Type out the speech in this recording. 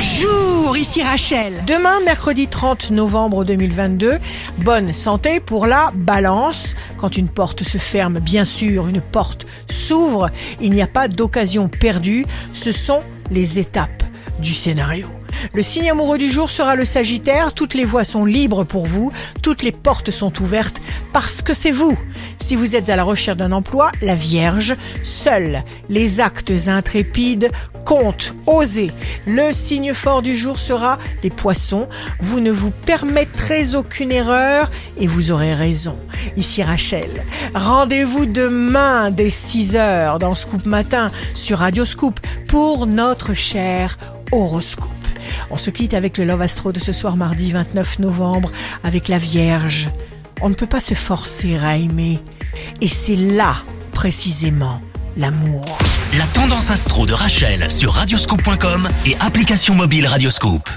Bonjour, ici Rachel. Demain, mercredi 30 novembre 2022, bonne santé pour la balance. Quand une porte se ferme, bien sûr, une porte s'ouvre. Il n'y a pas d'occasion perdue. Ce sont les étapes du scénario. Le signe amoureux du jour sera le Sagittaire. Toutes les voies sont libres pour vous. Toutes les portes sont ouvertes parce que c'est vous. Si vous êtes à la recherche d'un emploi, la Vierge, seuls les actes intrépides comptent. Osez. Le signe fort du jour sera les poissons. Vous ne vous permettrez aucune erreur et vous aurez raison. Ici Rachel. Rendez-vous demain dès 6 heures dans Scoop Matin sur Radio Scoop pour notre cher horoscope. On se quitte avec le Love Astro de ce soir mardi 29 novembre avec la Vierge. On ne peut pas se forcer à aimer. Et c'est là, précisément, l'amour. La tendance astro de Rachel sur radioscope.com et application mobile Radioscope.